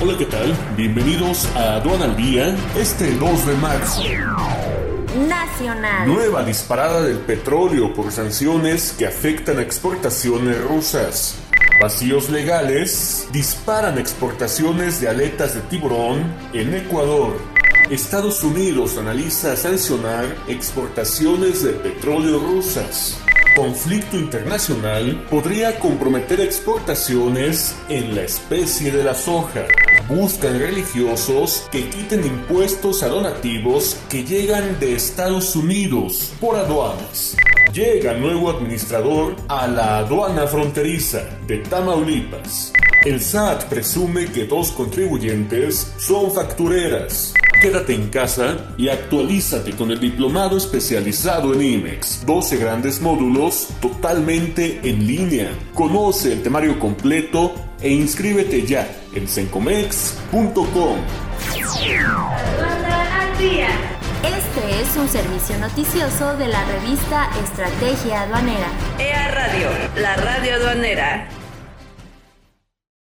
Hola, ¿qué tal? Bienvenidos a Aduana al Día, este 2 de marzo. Nacional. Nueva disparada del petróleo por sanciones que afectan a exportaciones rusas. Vacíos legales disparan exportaciones de aletas de tiburón en Ecuador. Estados Unidos analiza sancionar exportaciones de petróleo rusas conflicto internacional podría comprometer exportaciones en la especie de la soja. Buscan religiosos que quiten impuestos a donativos que llegan de Estados Unidos por aduanas. Llega nuevo administrador a la aduana fronteriza de Tamaulipas. El SAT presume que dos contribuyentes son factureras. Quédate en casa y actualízate con el diplomado especializado en IMEX. 12 grandes módulos totalmente en línea. Conoce el temario completo e inscríbete ya en sencomex.com. Este es un servicio noticioso de la revista Estrategia Aduanera. EA Radio, la radio aduanera.